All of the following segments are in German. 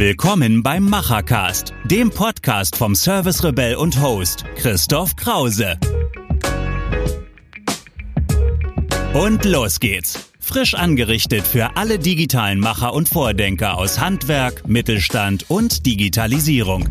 Willkommen beim Machercast, dem Podcast vom Service Rebell und Host Christoph Krause. Und los geht's. Frisch angerichtet für alle digitalen Macher und Vordenker aus Handwerk, Mittelstand und Digitalisierung.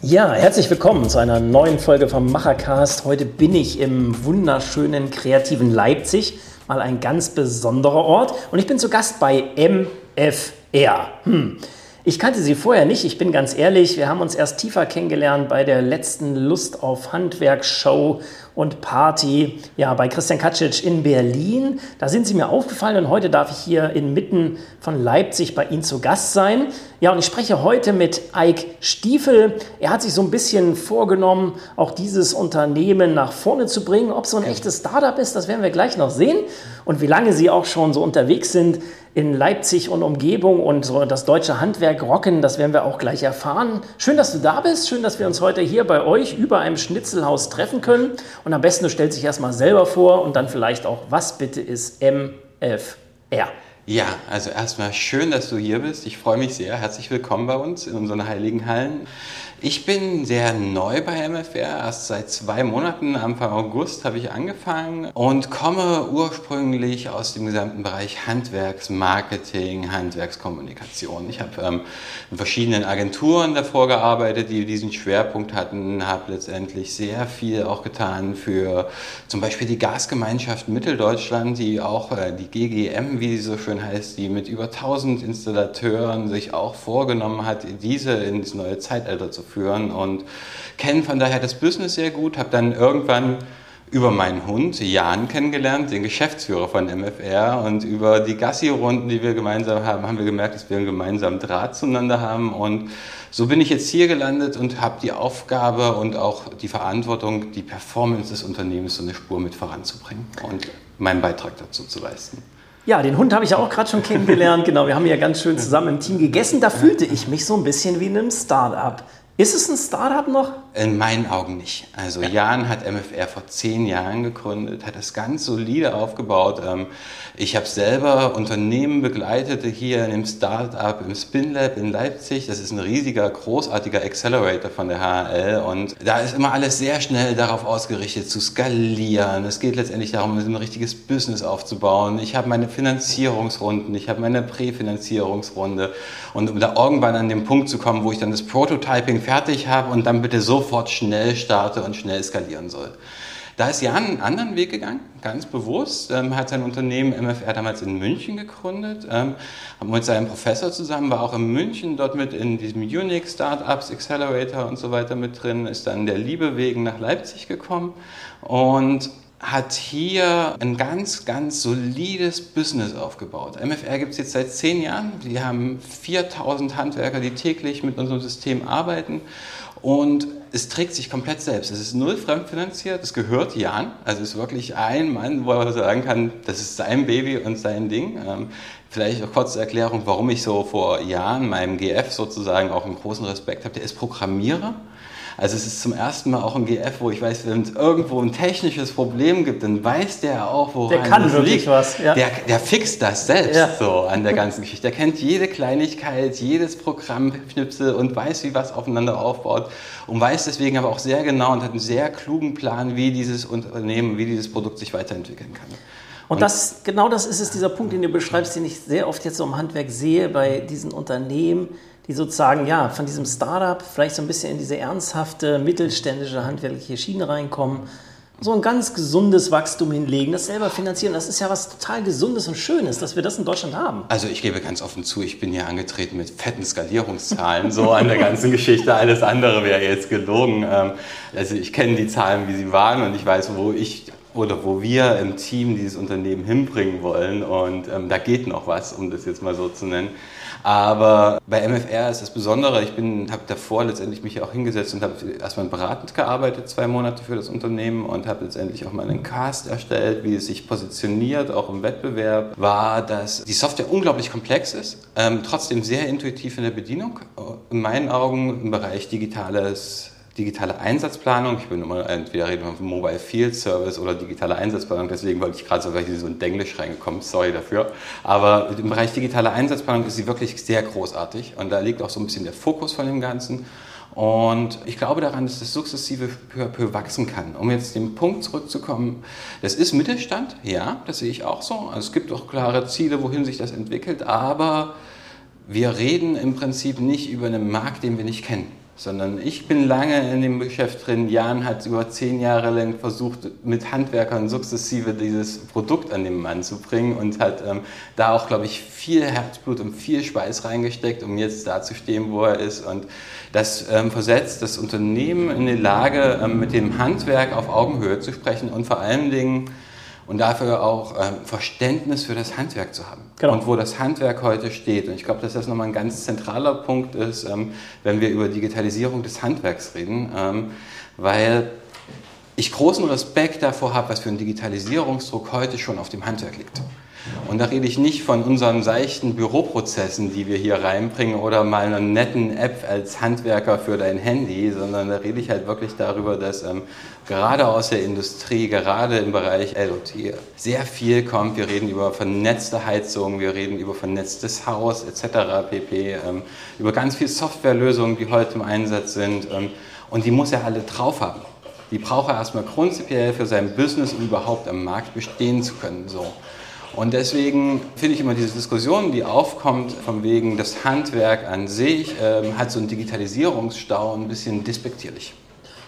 Ja, herzlich willkommen zu einer neuen Folge vom Machercast. Heute bin ich im wunderschönen, kreativen Leipzig mal ein ganz besonderer Ort. Und ich bin zu Gast bei MFR. Hm. Ich kannte sie vorher nicht, ich bin ganz ehrlich. Wir haben uns erst tiefer kennengelernt bei der letzten Lust auf Handwerk Show und Party ja, bei Christian Kacic in Berlin. Da sind sie mir aufgefallen und heute darf ich hier inmitten von Leipzig bei Ihnen zu Gast sein. Ja, und ich spreche heute mit Eik Stiefel. Er hat sich so ein bisschen vorgenommen, auch dieses Unternehmen nach vorne zu bringen. Ob so ein echtes Startup ist, das werden wir gleich noch sehen. Und wie lange Sie auch schon so unterwegs sind, in Leipzig und Umgebung und so das deutsche Handwerk rocken, das werden wir auch gleich erfahren. Schön, dass du da bist, schön, dass wir uns heute hier bei euch über einem Schnitzelhaus treffen können. Und am besten du stellst dich erstmal selber vor und dann vielleicht auch, was bitte ist MFR? Ja, also erstmal schön, dass du hier bist. Ich freue mich sehr. Herzlich willkommen bei uns in unseren heiligen Hallen. Ich bin sehr neu bei MFR. Erst seit zwei Monaten, Anfang August, habe ich angefangen und komme ursprünglich aus dem gesamten Bereich Handwerksmarketing, Handwerkskommunikation. Ich habe ähm, in verschiedenen Agenturen davor gearbeitet, die diesen Schwerpunkt hatten, habe letztendlich sehr viel auch getan für zum Beispiel die Gasgemeinschaft Mitteldeutschland, die auch äh, die GGM, wie sie so schön heißt, die mit über 1000 Installateuren sich auch vorgenommen hat, diese ins neue Zeitalter zu führen und kennen von daher das Business sehr gut. Habe dann irgendwann über meinen Hund Jan kennengelernt, den Geschäftsführer von MFR und über die Gassi-Runden, die wir gemeinsam haben, haben wir gemerkt, dass wir einen gemeinsamen Draht zueinander haben und so bin ich jetzt hier gelandet und habe die Aufgabe und auch die Verantwortung, die Performance des Unternehmens so eine Spur mit voranzubringen und meinen Beitrag dazu zu leisten. Ja, den Hund habe ich ja auch gerade schon kennengelernt. Genau, wir haben ja ganz schön zusammen im Team gegessen. Da fühlte ich mich so ein bisschen wie in einem Start-up. Ist es ein Startup noch? In meinen Augen nicht. Also Jan hat MFR vor zehn Jahren gegründet, hat das ganz solide aufgebaut. Ähm, ich habe selber Unternehmen begleitet hier in dem Startup im SpinLab in Leipzig. Das ist ein riesiger, großartiger Accelerator von der HL und da ist immer alles sehr schnell darauf ausgerichtet zu skalieren. Es geht letztendlich darum, ein richtiges Business aufzubauen. Ich habe meine Finanzierungsrunden, ich habe meine Präfinanzierungsrunde und um da irgendwann an den Punkt zu kommen, wo ich dann das Prototyping fertig habe und dann bitte sofort schnell starte und schnell skalieren soll. Da ist Jan einen anderen Weg gegangen, ganz bewusst, ähm, hat sein Unternehmen MFR damals in München gegründet, ähm, mit seinem Professor zusammen, war auch in München dort mit in diesem Unix Startups Accelerator und so weiter mit drin, ist dann der Liebe wegen nach Leipzig gekommen und hat hier ein ganz, ganz solides Business aufgebaut. MFR gibt es jetzt seit zehn Jahren. Wir haben 4000 Handwerker, die täglich mit unserem System arbeiten. Und es trägt sich komplett selbst. Es ist null fremdfinanziert, es gehört Jan. Also es ist wirklich ein Mann, wo er sagen kann, das ist sein Baby und sein Ding. Ähm, vielleicht auch kurze Erklärung, warum ich so vor Jahren meinem GF sozusagen auch einen großen Respekt habe. Der ist Programmierer also es ist zum ersten Mal auch ein GF, wo ich weiß, wenn es irgendwo ein technisches Problem gibt, dann weiß der auch, woran der kann wirklich liegt. was. Ja. Der, der fixt das selbst Ja. so an der ganzen Geschichte. Der kennt jede Kleinigkeit, jedes Programmknipsel und weiß, wie was aufeinander aufbaut und weiß deswegen aber auch sehr genau und hat einen sehr klugen Plan, wie dieses Unternehmen, wie dieses Produkt sich weiterentwickeln kann. Und das, genau das ist es, dieser Punkt, den du beschreibst, den ich sehr oft jetzt so im Handwerk sehe bei diesen Unternehmen, die sozusagen ja von diesem Startup vielleicht so ein bisschen in diese ernsthafte, mittelständische, handwerkliche Schiene reinkommen, so ein ganz gesundes Wachstum hinlegen, das selber finanzieren. Das ist ja was total Gesundes und Schönes, dass wir das in Deutschland haben. Also ich gebe ganz offen zu, ich bin hier angetreten mit fetten Skalierungszahlen, so an der ganzen Geschichte. Alles andere wäre jetzt gelogen. Ähm, Also ich kenne die Zahlen, wie sie waren und ich weiß, wo ich oder wo wir im Team dieses Unternehmen hinbringen wollen. Und ähm, da geht noch was, um das jetzt mal so zu nennen. Aber bei MFR ist das Besondere, ich habe davor letztendlich mich auch hingesetzt und habe erstmal beratend gearbeitet, zwei Monate für das Unternehmen und habe letztendlich auch mal einen Cast erstellt, wie es sich positioniert, auch im Wettbewerb, war, dass die Software unglaublich komplex ist, ähm, trotzdem sehr intuitiv in der Bedienung, in meinen Augen im Bereich digitales digitale Einsatzplanung. Ich bin immer entweder reden von Mobile Field Service oder digitale Einsatzplanung. Deswegen wollte ich gerade so, weil so in Denglisch reingekommen, sorry dafür. Aber im Bereich digitale Einsatzplanung ist sie wirklich sehr großartig und da liegt auch so ein bisschen der Fokus von dem Ganzen. Und ich glaube daran, dass das sukzessive peu à peu wachsen kann. Um jetzt den Punkt zurückzukommen, das ist Mittelstand, ja, das sehe ich auch so. Also es gibt auch klare Ziele, wohin sich das entwickelt, aber wir reden im Prinzip nicht über einen Markt, den wir nicht kennen sondern ich bin lange in dem Geschäft drin. Jan hat über zehn Jahre lang versucht, mit Handwerkern sukzessive dieses Produkt an den Mann zu bringen und hat ähm, da auch, glaube ich, viel Herzblut und viel Schweiß reingesteckt, um jetzt da zu stehen, wo er ist. Und das ähm, versetzt das Unternehmen in die Lage, ähm, mit dem Handwerk auf Augenhöhe zu sprechen und vor allen Dingen und dafür auch ähm, Verständnis für das Handwerk zu haben genau. und wo das Handwerk heute steht. Und ich glaube, dass das nochmal ein ganz zentraler Punkt ist, ähm, wenn wir über Digitalisierung des Handwerks reden, ähm, weil ich großen Respekt davor habe, was für ein Digitalisierungsdruck heute schon auf dem Handwerk liegt. Und da rede ich nicht von unseren seichten Büroprozessen, die wir hier reinbringen oder mal einer netten App als Handwerker für dein Handy, sondern da rede ich halt wirklich darüber, dass ähm, gerade aus der Industrie, gerade im Bereich LOT sehr viel kommt. Wir reden über vernetzte Heizung, wir reden über vernetztes Haus etc. pp. Ähm, über ganz viele Softwarelösungen, die heute im Einsatz sind. Ähm, und die muss er alle drauf haben. Die braucht er erstmal prinzipiell für sein Business, um überhaupt am Markt bestehen zu können. So. Und deswegen finde ich immer diese Diskussion, die aufkommt, von wegen das Handwerk an sich, ähm, hat so einen Digitalisierungsstau ein bisschen despektierlich.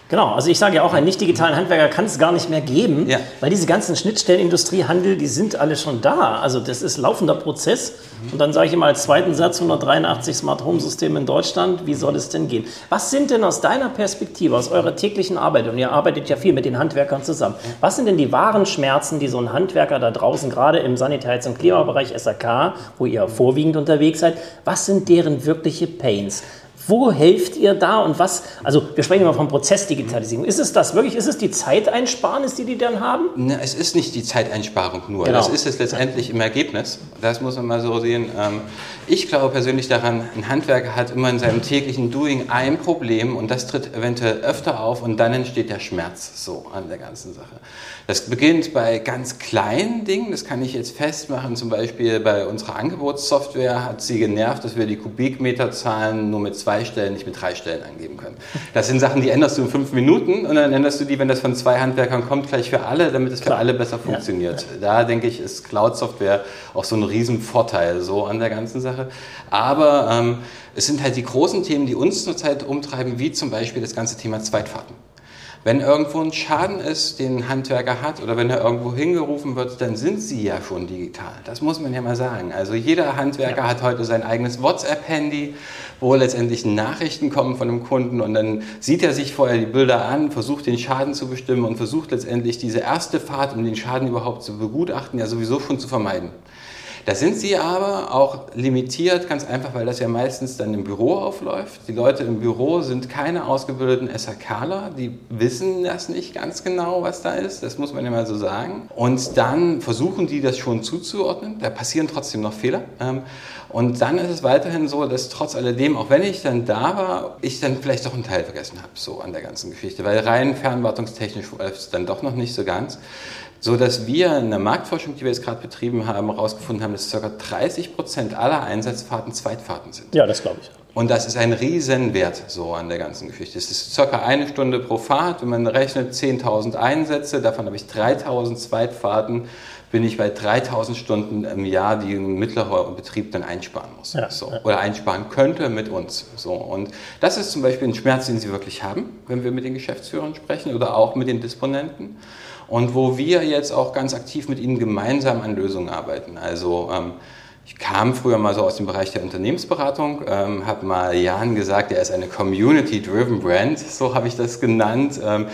Genau, also ich sage ja auch, einen nicht digitalen Handwerker kann es gar nicht mehr geben, ja. weil diese ganzen Schnittstellen, Industrie, Handel, die sind alle schon da. Also das ist laufender Prozess. Und dann sage ich immer als zweiten Satz 183 Smart Home Systeme in Deutschland, wie soll es denn gehen? Was sind denn aus deiner Perspektive, aus eurer täglichen Arbeit, und ihr arbeitet ja viel mit den Handwerkern zusammen, was sind denn die wahren Schmerzen, die so ein Handwerker da draußen, gerade im Sanitäts- und Klimabereich SAK, wo ihr vorwiegend unterwegs seid, was sind deren wirkliche Pains? Wo helft ihr da und was? Also wir sprechen immer von Prozessdigitalisierung. Ist es das wirklich? Ist es die Zeiteinsparnis, die die dann haben? Ne, es ist nicht die Zeiteinsparung nur. Genau. Das ist es letztendlich im Ergebnis. Das muss man mal so sehen. Ähm, ich glaube persönlich daran, ein Handwerker hat immer in seinem täglichen Doing ein Problem und das tritt eventuell öfter auf und dann entsteht der Schmerz so an der ganzen Sache. Das beginnt bei ganz kleinen Dingen. Das kann ich jetzt festmachen. Zum Beispiel bei unserer Angebotssoftware hat sie genervt, dass wir die Kubikmeterzahlen nur mit zwei Stellen nicht mit drei Stellen angeben können. Das sind Sachen, die änderst du in fünf Minuten und dann änderst du die, wenn das von zwei Handwerkern kommt, gleich für alle, damit es für alle besser funktioniert. Da denke ich, ist Cloud-Software auch so ein Riesenvorteil so an der ganzen Sache. Aber ähm, es sind halt die großen Themen, die uns zurzeit umtreiben, wie zum Beispiel das ganze Thema Zweitfahrten. Wenn irgendwo ein Schaden ist, den ein Handwerker hat oder wenn er irgendwo hingerufen wird, dann sind sie ja schon digital. Das muss man ja mal sagen. Also jeder Handwerker ja. hat heute sein eigenes WhatsApp-Handy, wo letztendlich Nachrichten kommen von dem Kunden und dann sieht er sich vorher die Bilder an, versucht den Schaden zu bestimmen und versucht letztendlich diese erste Fahrt, um den Schaden überhaupt zu begutachten, ja sowieso schon zu vermeiden. Da sind sie aber auch limitiert, ganz einfach, weil das ja meistens dann im Büro aufläuft. Die Leute im Büro sind keine ausgebildeten SAKler, die wissen das nicht ganz genau, was da ist, das muss man ja mal so sagen. Und dann versuchen die das schon zuzuordnen, da passieren trotzdem noch Fehler. Ähm, und dann ist es weiterhin so, dass trotz alledem, auch wenn ich dann da war, ich dann vielleicht doch einen Teil vergessen habe, so an der ganzen Geschichte, weil rein fernwartungstechnisch läuft es dann doch noch nicht so ganz so dass wir in der Marktforschung, die wir jetzt gerade betrieben haben, herausgefunden haben, dass ca. 30 Prozent aller Einsatzfahrten Zweitfahrten sind. Ja, das glaube ich. Und das ist ein Riesenwert so an der ganzen Geschichte. Es ist ca. eine Stunde pro Fahrt. Wenn man rechnet 10.000 Einsätze, davon habe ich 3.000 Zweitfahrten, bin ich bei 3.000 Stunden im Jahr, die ein mittlerer Betrieb dann einsparen muss. Ja, so. ja. Oder einsparen könnte mit uns. So. Und das ist zum Beispiel ein Schmerz, den Sie wirklich haben, wenn wir mit den Geschäftsführern sprechen oder auch mit den Disponenten und wo wir jetzt auch ganz aktiv mit ihnen gemeinsam an Lösungen arbeiten. Also ähm, ich kam früher mal so aus dem Bereich der Unternehmensberatung, ähm, habe mal Jan gesagt, er ist eine Community-Driven Brand, so habe ich das genannt. Ähm,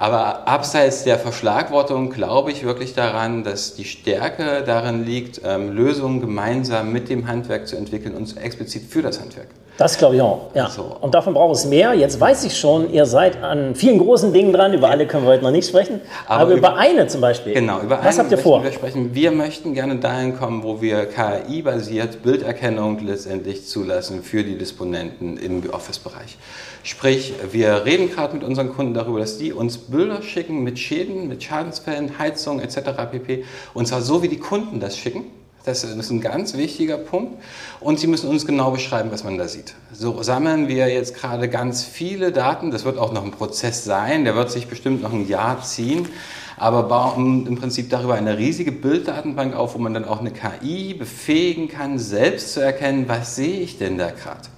aber abseits der Verschlagwortung glaube ich wirklich daran, dass die Stärke darin liegt, ähm, Lösungen gemeinsam mit dem Handwerk zu entwickeln und explizit für das Handwerk. Das glaube ich auch. Ja. So. Und davon braucht es mehr. Jetzt weiß ich schon, ihr seid an vielen großen Dingen dran. Über alle können wir heute noch nicht sprechen. Aber, aber über, über, eine zum Beispiel. Genau, über Was habt ihr vor? Wir, sprechen. wir möchten gerne dahin kommen, wo wir KI-basiert Bilderkennung letztendlich zulassen für die Disponenten im Office-Bereich. Sprich, wir reden gerade mit unseren Kunden darüber, dass die uns Bilder schicken mit Schäden, mit Schadensfällen, Heizung etc. pp. Und zwar so, wie die Kunden das schicken. Das ist ein ganz wichtiger Punkt. Und Sie müssen uns genau beschreiben, was man da sieht. So sammeln wir jetzt gerade ganz viele Daten. Das wird auch noch ein Prozess sein. Der wird sich bestimmt noch ein Jahr ziehen. Aber bauen im Prinzip darüber eine riesige Bilddatenbank auf, wo man dann auch eine KI befähigen kann, selbst zu erkennen, was sehe ich denn da gerade.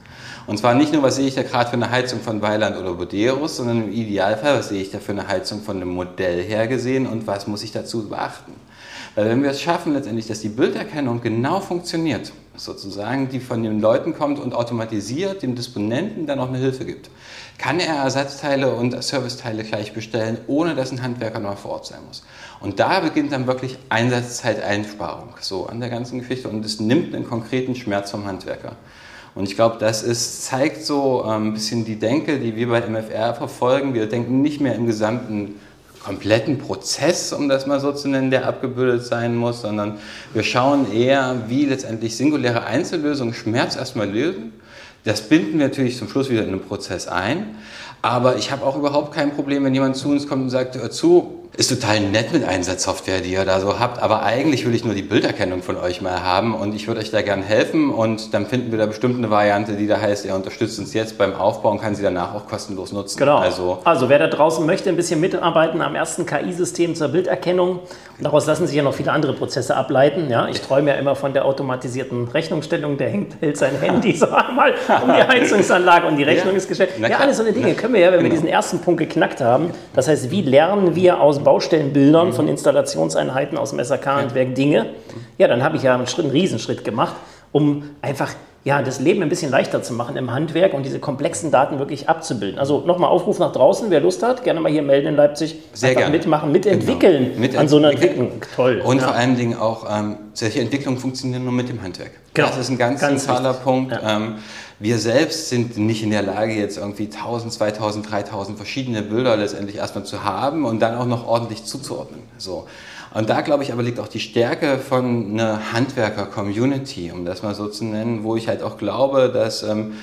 Und zwar nicht nur, was sehe ich da gerade für eine Heizung von Weiland oder Boderos, sondern im Idealfall, was sehe ich da für eine Heizung von einem Modell her gesehen und was muss ich dazu beachten. Weil wenn wir es schaffen letztendlich, dass die Bilderkennung genau funktioniert, sozusagen, die von den Leuten kommt und automatisiert dem Disponenten dann auch eine Hilfe gibt, kann er Ersatzteile und Serviceteile gleich bestellen, ohne dass ein Handwerker noch vor Ort sein muss. Und da beginnt dann wirklich Einsatzzeiteinsparung so an der ganzen Geschichte und es nimmt einen konkreten Schmerz vom Handwerker. Und ich glaube, das ist, zeigt so ähm, ein bisschen die Denke, die wir bei MFR verfolgen. Wir denken nicht mehr im gesamten kompletten Prozess, um das mal so zu nennen, der abgebildet sein muss, sondern wir schauen eher, wie letztendlich singuläre Einzellösungen Schmerz erstmal lösen. Das binden wir natürlich zum Schluss wieder in den Prozess ein. Aber ich habe auch überhaupt kein Problem, wenn jemand zu uns kommt und sagt, zu, ist total nett mit Einsatzsoftware, die ihr da so habt, aber eigentlich will ich nur die Bilderkennung von euch mal haben und ich würde euch da gern helfen und dann finden wir da bestimmt eine Variante, die da heißt, er unterstützt uns jetzt beim Aufbau und kann sie danach auch kostenlos nutzen. Genau. Also, also wer da draußen möchte, ein bisschen mitarbeiten am ersten KI-System zur Bilderkennung, daraus lassen sich ja noch viele andere Prozesse ableiten. Ja, ich träume ja immer von der automatisierten Rechnungsstellung, der hängt, hält sein Handy so einmal um die Heizungsanlage und die Rechnung ja. ist gestellt. Ja, alles so eine Dinge können wir ja, wenn genau. wir diesen ersten Punkt geknackt haben. Das heißt, wie lernen wir aus Baustellenbildern mhm. von Installationseinheiten aus dem SAK-Handwerk Dinge, ja, dann habe ich ja einen, Schritt, einen Riesenschritt gemacht, um einfach ja, das Leben ein bisschen leichter zu machen im Handwerk und diese komplexen Daten wirklich abzubilden. Also nochmal Aufruf nach draußen, wer Lust hat, gerne mal hier melden in Leipzig. Sehr gerne. mitmachen, mitentwickeln genau. Mit an so einer Entwicklung. Toll. Und ja. vor allen Dingen auch, ähm, solche Entwicklungen funktionieren nur mit dem Handwerk. Genau. Das ist ein ganz, ganz zentraler wichtig. Punkt. Ja. Ähm, wir selbst sind nicht in der Lage, jetzt irgendwie 1000, 2000, 3000 verschiedene Bilder letztendlich erstmal zu haben und dann auch noch ordentlich zuzuordnen. So. Und da, glaube ich, aber liegt auch die Stärke von einer Handwerker-Community, um das mal so zu nennen, wo ich halt auch glaube, dass ähm,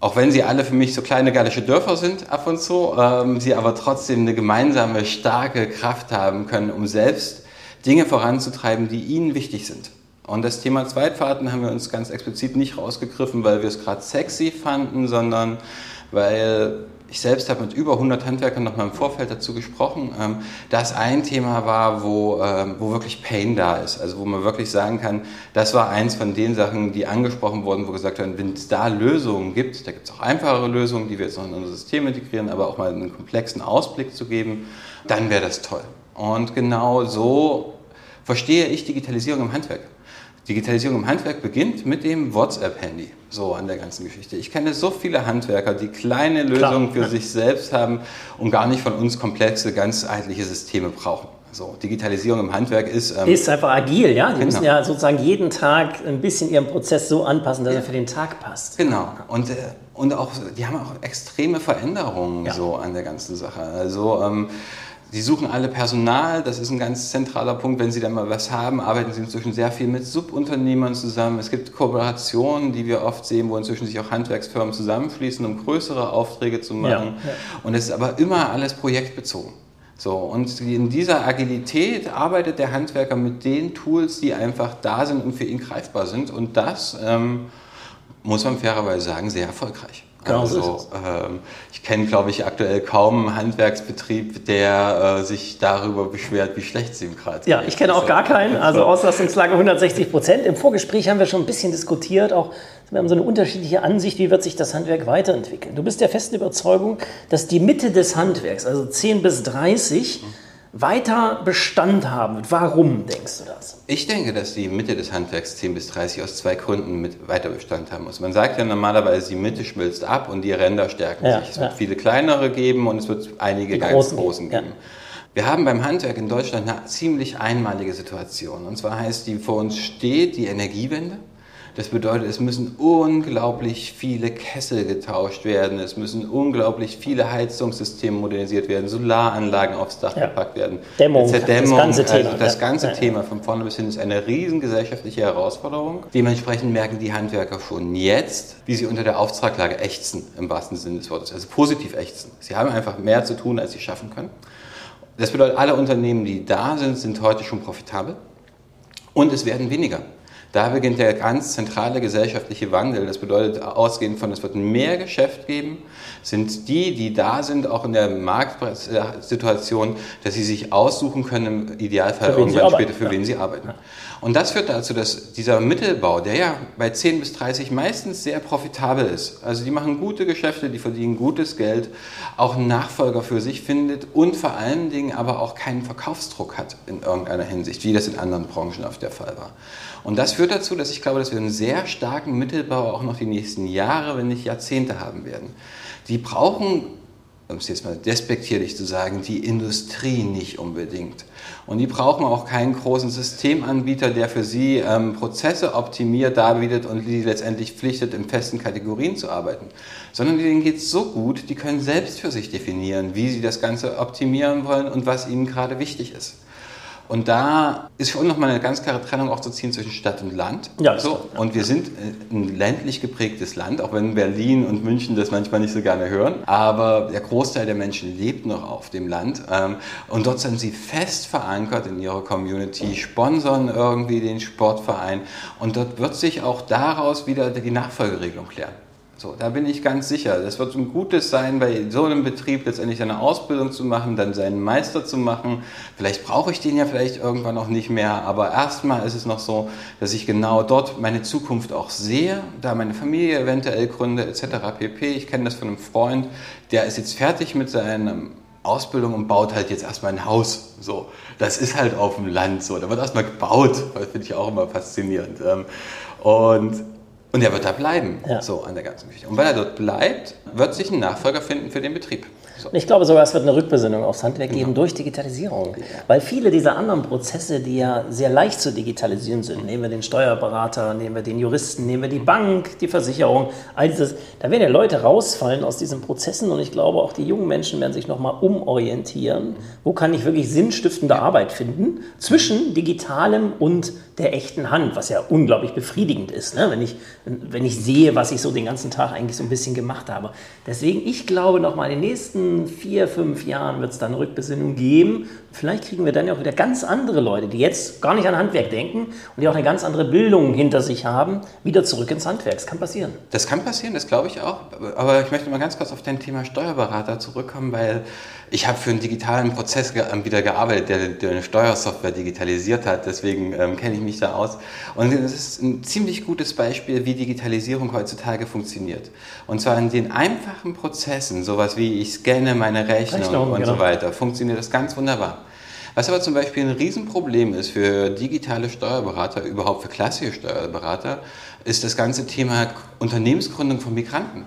auch wenn sie alle für mich so kleine gallische Dörfer sind ab und zu, ähm, sie aber trotzdem eine gemeinsame, starke Kraft haben können, um selbst Dinge voranzutreiben, die ihnen wichtig sind. Und das Thema Zweitfahrten haben wir uns ganz explizit nicht rausgegriffen, weil wir es gerade sexy fanden, sondern weil ich selbst habe mit über 100 Handwerkern noch mal im Vorfeld dazu gesprochen, ähm, dass ein Thema war, wo, ähm, wo wirklich Pain da ist. Also wo man wirklich sagen kann, das war eins von den Sachen, die angesprochen wurden, wo gesagt werden, wenn es da Lösungen gibt, da gibt es auch einfachere Lösungen, die wir jetzt noch in unser System integrieren, aber auch mal einen komplexen Ausblick zu geben, dann wäre das toll. Und genau so verstehe ich Digitalisierung im Handwerk. Digitalisierung im Handwerk beginnt mit dem WhatsApp-Handy, so an der ganzen Geschichte. Ich kenne so viele Handwerker, die kleine Lösungen Klar. für sich selbst haben und gar nicht von uns komplexe, ganzheitliche Systeme brauchen. So, Digitalisierung im Handwerk ist. Ähm, ist einfach agil, ja. Die genau. müssen ja sozusagen jeden Tag ein bisschen ihren Prozess so anpassen, dass ja. er für den Tag passt. Genau. Und, äh, und auch, die haben auch extreme Veränderungen ja. so an der ganzen Sache. Also, ähm, Sie suchen alle Personal, das ist ein ganz zentraler Punkt. Wenn Sie da mal was haben, arbeiten Sie inzwischen sehr viel mit Subunternehmern zusammen. Es gibt Kooperationen, die wir oft sehen, wo inzwischen sich auch Handwerksfirmen zusammenschließen, um größere Aufträge zu machen. Ja, ja. Und es ist aber immer alles projektbezogen. So, und in dieser Agilität arbeitet der Handwerker mit den Tools, die einfach da sind und für ihn greifbar sind. Und das ähm, muss man fairerweise sagen, sehr erfolgreich. Genau also, ähm, ich kenne, glaube ich, aktuell kaum einen Handwerksbetrieb, der äh, sich darüber beschwert, wie schlecht es ihm gerade geht. Ja, ich kenne auch gar keinen. Also Auslastungslage 160 Prozent. Im Vorgespräch haben wir schon ein bisschen diskutiert, auch wir haben so eine unterschiedliche Ansicht, wie wird sich das Handwerk weiterentwickeln. Du bist der festen Überzeugung, dass die Mitte des Handwerks, also 10 bis 30, mhm weiter Bestand haben wird. Warum denkst du das? Ich denke, dass die Mitte des Handwerks 10 bis 30 aus zwei Gründen mit weiter Bestand haben muss. Man sagt ja normalerweise, die Mitte schmilzt ab und die Ränder stärken ja, sich. Es ja. wird viele kleinere geben und es wird einige die ganz großen, großen geben. Ja. Wir haben beim Handwerk in Deutschland eine ziemlich einmalige Situation. Und zwar heißt die, vor uns steht die Energiewende. Das bedeutet, es müssen unglaublich viele Kessel getauscht werden, es müssen unglaublich viele Heizungssysteme modernisiert werden, Solaranlagen aufs Dach ja. gepackt werden. Dämmung, Dämmung, das ganze Thema. Also das ganze ja. Thema von vorne bis hin ist eine riesen gesellschaftliche Herausforderung. Dementsprechend merken die Handwerker schon jetzt, wie sie unter der Auftraglage ächzen, im wahrsten Sinne des Wortes, also positiv ächzen. Sie haben einfach mehr zu tun, als sie schaffen können. Das bedeutet, alle Unternehmen, die da sind, sind heute schon profitabel und es werden weniger. Da beginnt der ganz zentrale gesellschaftliche Wandel. Das bedeutet, ausgehend von, es wird mehr Geschäft geben, sind die, die da sind, auch in der Marktsituation, dass sie sich aussuchen können, im Idealfall irgendwann später, für wen sie arbeiten. Und das führt dazu, dass dieser Mittelbau, der ja bei 10 bis 30 meistens sehr profitabel ist, also die machen gute Geschäfte, die verdienen gutes Geld, auch einen Nachfolger für sich findet und vor allen Dingen aber auch keinen Verkaufsdruck hat in irgendeiner Hinsicht, wie das in anderen Branchen oft der Fall war. Und das führt dazu, dass ich glaube, dass wir einen sehr starken Mittelbau auch noch die nächsten Jahre, wenn nicht Jahrzehnte haben werden. Die brauchen um es jetzt mal despektierlich zu sagen, die Industrie nicht unbedingt. Und die brauchen auch keinen großen Systemanbieter, der für sie ähm, Prozesse optimiert, darbietet und die letztendlich pflichtet, in festen Kategorien zu arbeiten. Sondern denen geht es so gut, die können selbst für sich definieren, wie sie das Ganze optimieren wollen und was ihnen gerade wichtig ist. Und da ist für uns nochmal eine ganz klare Trennung auch zu ziehen zwischen Stadt und Land. Ja, so. Und wir sind äh, ein ländlich geprägtes Land, auch wenn Berlin und München das manchmal nicht so gerne hören. Aber der Großteil der Menschen lebt noch auf dem Land. Ähm, und dort sind sie fest verankert in ihrer Community, sponsern irgendwie den Sportverein. Und dort wird sich auch daraus wieder die Nachfolgeregelung klären. So, da bin ich ganz sicher. Das wird ein Gutes sein, bei so einem Betrieb letztendlich eine Ausbildung zu machen, dann seinen Meister zu machen. Vielleicht brauche ich den ja vielleicht irgendwann noch nicht mehr, aber erstmal ist es noch so, dass ich genau dort meine Zukunft auch sehe, da meine Familie eventuell gründe etc. pp. Ich kenne das von einem Freund, der ist jetzt fertig mit seiner Ausbildung und baut halt jetzt erstmal ein Haus. So, das ist halt auf dem Land so. Da wird erstmal gebaut, das finde ich auch immer faszinierend. Ähm, und und er wird da bleiben, ja. so an der ganzen Geschichte. Und weil er dort bleibt, wird sich ein Nachfolger finden für den Betrieb. So. Ich glaube sogar, es wird eine Rückbesinnung aufs Handwerk geben ja. durch Digitalisierung. Ja. Weil viele dieser anderen Prozesse, die ja sehr leicht zu digitalisieren sind, nehmen wir den Steuerberater, nehmen wir den Juristen, nehmen wir die Bank, die Versicherung, all dieses, da werden ja Leute rausfallen aus diesen Prozessen und ich glaube auch die jungen Menschen werden sich nochmal umorientieren. Wo kann ich wirklich sinnstiftende Arbeit finden zwischen digitalem und der echten Hand, was ja unglaublich befriedigend ist, ne? wenn, ich, wenn ich sehe, was ich so den ganzen Tag eigentlich so ein bisschen gemacht habe. Deswegen, ich glaube, noch mal in den nächsten vier, fünf Jahren wird es dann Rückbesinnung geben. Vielleicht kriegen wir dann ja auch wieder ganz andere Leute, die jetzt gar nicht an Handwerk denken und die auch eine ganz andere Bildung hinter sich haben, wieder zurück ins Handwerk. Das kann passieren. Das kann passieren, das glaube ich auch. Aber ich möchte mal ganz kurz auf dein Thema Steuerberater zurückkommen, weil ich habe für einen digitalen Prozess wieder gearbeitet, der, der eine Steuersoftware digitalisiert hat. Deswegen ähm, kenne ich mich da aus. Und es ist ein ziemlich gutes Beispiel, wie Digitalisierung heutzutage funktioniert. Und zwar in den einfachen Prozessen, sowas wie ich scanne meine Rechnung, Rechnung und genau. so weiter, funktioniert das ganz wunderbar. Was aber zum Beispiel ein Riesenproblem ist für digitale Steuerberater, überhaupt für klassische Steuerberater, ist das ganze Thema Unternehmensgründung von Migranten.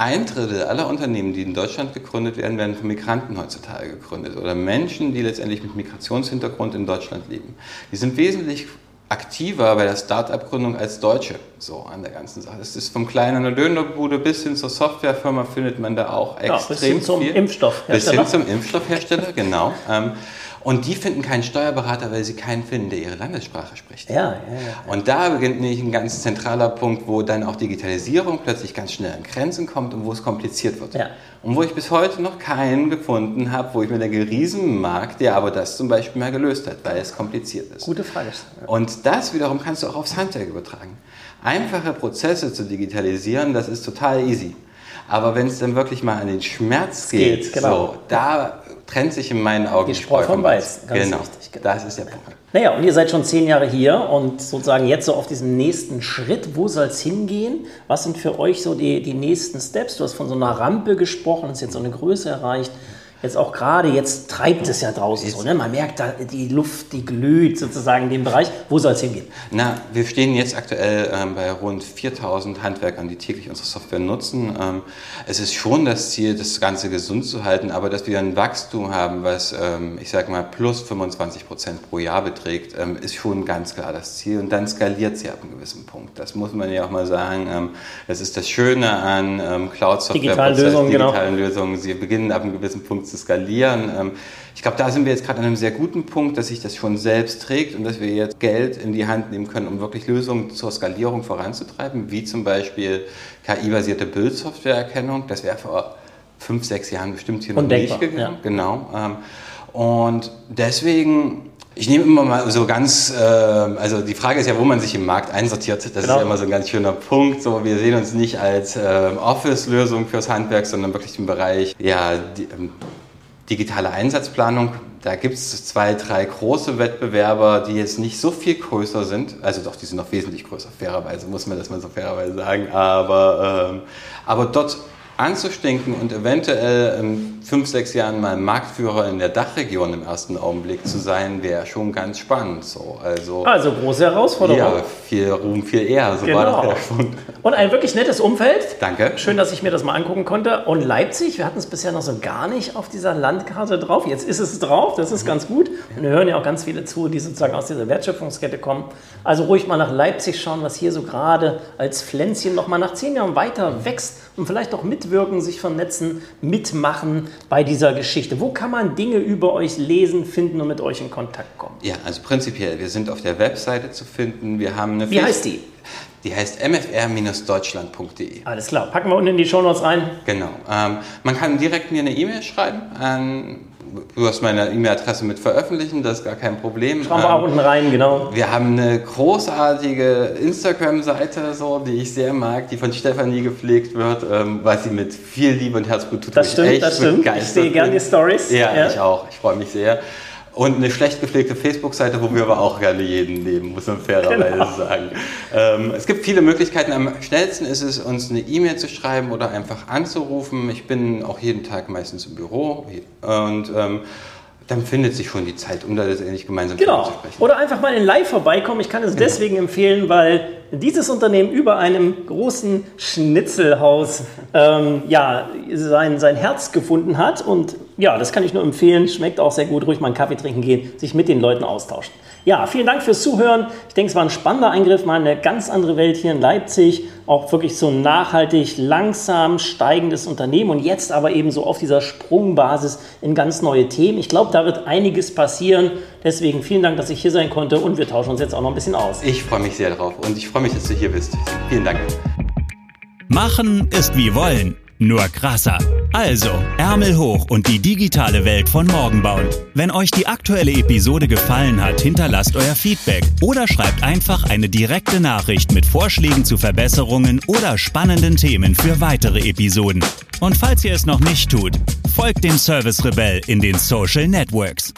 Ein Drittel aller Unternehmen, die in Deutschland gegründet werden, werden von Migranten heutzutage gegründet oder Menschen, die letztendlich mit Migrationshintergrund in Deutschland leben. Die sind wesentlich aktiver bei der Start-up-Gründung als Deutsche, so an der ganzen Sache. Es ist vom kleinen Dönerbude bis hin zur Softwarefirma findet man da auch extrem ja, bis hin zum viel. Impfstoffhersteller. Bis hin zum Impfstoffhersteller, genau. Und die finden keinen Steuerberater, weil sie keinen finden, der ihre Landessprache spricht. Ja, ja, ja. Und da beginnt nämlich ein ganz zentraler Punkt, wo dann auch Digitalisierung plötzlich ganz schnell an Grenzen kommt und wo es kompliziert wird. Ja. Und wo ich bis heute noch keinen gefunden habe, wo ich mir denke, Riesenmarkt, der aber das zum Beispiel mal gelöst hat, weil es kompliziert ist. Gute Frage. Und das wiederum kannst du auch aufs Handwerk übertragen. Einfache Prozesse zu digitalisieren, das ist total easy. Aber wenn es dann wirklich mal an den Schmerz geht, geht genau. so, da trennt sich in meinen Augen die Spreu vom Weiß. Ganz genau. Richtig, genau. Das ist der Punkt. Naja, und ihr seid schon zehn Jahre hier und sozusagen jetzt so auf diesem nächsten Schritt. Wo soll es hingehen? Was sind für euch so die, die nächsten Steps? Du hast von so einer Rampe gesprochen, ist jetzt so eine Größe erreicht. Jetzt auch gerade, jetzt treibt es ja draußen jetzt. so. Ne? Man merkt, da die Luft, die glüht sozusagen in dem Bereich. Wo soll es hingehen? Na, wir stehen jetzt aktuell ähm, bei rund 4000 Handwerkern, die täglich unsere Software nutzen. Ähm, es ist schon das Ziel, das Ganze gesund zu halten, aber dass wir ein Wachstum haben, was, ähm, ich sage mal, plus 25 Prozent pro Jahr beträgt, ähm, ist schon ganz klar das Ziel. Und dann skaliert sie ab einem gewissen Punkt. Das muss man ja auch mal sagen. Ähm, das ist das Schöne an ähm, Cloud-Software, digitalen, Lösungen, genau. digitalen genau. Lösungen. Sie beginnen ab einem gewissen Punkt zu skalieren. Ähm, ich glaube, da sind wir jetzt gerade an einem sehr guten Punkt, dass sich das schon selbst trägt und dass wir jetzt Geld in die Hand nehmen können, um wirklich Lösungen zur Skalierung voranzutreiben, wie zum Beispiel KI-basierte Bildsoftwareerkennung. Das wäre vor fünf, sechs Jahren bestimmt hier noch nicht gegangen. Ja. Genau. Ähm, und deswegen ich nehme immer mal so ganz, äh, also die Frage ist ja, wo man sich im Markt einsortiert. Das genau. ist ja immer so ein ganz schöner Punkt. So, wir sehen uns nicht als äh, Office-Lösung fürs Handwerk, sondern wirklich im Bereich ja, die, ähm, digitale Einsatzplanung. Da gibt es zwei, drei große Wettbewerber, die jetzt nicht so viel größer sind. Also doch, die sind noch wesentlich größer, fairerweise, muss man das mal so fairerweise sagen. Aber, ähm, aber dort anzustinken und eventuell in fünf, sechs Jahren mal Marktführer in der Dachregion im ersten Augenblick zu sein, wäre schon ganz spannend. So. Also, also große Herausforderung. Ja, viel Ruhm, viel eher. So genau. war das ja schon. Und ein wirklich nettes Umfeld. Danke. Schön, dass ich mir das mal angucken konnte. Und Leipzig, wir hatten es bisher noch so gar nicht auf dieser Landkarte drauf. Jetzt ist es drauf, das ist mhm. ganz gut. Und wir hören ja auch ganz viele zu, die sozusagen aus dieser Wertschöpfungskette kommen. Also ruhig mal nach Leipzig schauen, was hier so gerade als Pflänzchen noch mal nach zehn Jahren weiter wächst und vielleicht auch mitwirken, sich vernetzen, mitmachen bei dieser Geschichte. Wo kann man Dinge über euch lesen, finden und mit euch in Kontakt kommen? Ja, also prinzipiell, wir sind auf der Webseite zu finden. Wir haben eine Wie Face heißt die? Die heißt mfr-deutschland.de. Alles klar, packen wir unten in die Shownotes rein. Genau. Ähm, man kann direkt mir eine E-Mail schreiben an Du hast meine E-Mail-Adresse mit veröffentlichen, das ist gar kein Problem. Schauen wir auch unten rein, genau. Wir haben eine großartige Instagram-Seite, so, die ich sehr mag, die von Stefanie gepflegt wird, ähm, weil sie mit viel Liebe und Herzblut tut. Das stimmt, das stimmt. Ich sehe gerne die Stories. Ja, ja, ich auch. Ich freue mich sehr. Und eine schlecht gepflegte Facebook-Seite, wo wir aber auch gerne jeden nehmen, muss man fairerweise genau. sagen. Ähm, es gibt viele Möglichkeiten. Am schnellsten ist es, uns eine E-Mail zu schreiben oder einfach anzurufen. Ich bin auch jeden Tag meistens im Büro und ähm, dann findet sich schon die Zeit, um da letztendlich gemeinsam genau. zu sprechen. Oder einfach mal in Live vorbeikommen. Ich kann es genau. deswegen empfehlen, weil dieses Unternehmen über einem großen Schnitzelhaus ähm, ja, sein, sein Herz gefunden hat. Und ja, das kann ich nur empfehlen. Schmeckt auch sehr gut. Ruhig mal einen Kaffee trinken gehen, sich mit den Leuten austauschen. Ja, vielen Dank fürs Zuhören. Ich denke, es war ein spannender Eingriff, mal eine ganz andere Welt hier in Leipzig. Auch wirklich so ein nachhaltig, langsam steigendes Unternehmen und jetzt aber eben so auf dieser Sprungbasis in ganz neue Themen. Ich glaube, da wird einiges passieren. Deswegen vielen Dank, dass ich hier sein konnte und wir tauschen uns jetzt auch noch ein bisschen aus. Ich freue mich sehr drauf und ich freue mich, dass du hier bist. Vielen Dank. Machen ist wie wollen nur krasser. Also, Ärmel hoch und die digitale Welt von morgen bauen. Wenn euch die aktuelle Episode gefallen hat, hinterlasst euer Feedback oder schreibt einfach eine direkte Nachricht mit Vorschlägen zu Verbesserungen oder spannenden Themen für weitere Episoden. Und falls ihr es noch nicht tut, folgt dem Service Rebell in den Social Networks.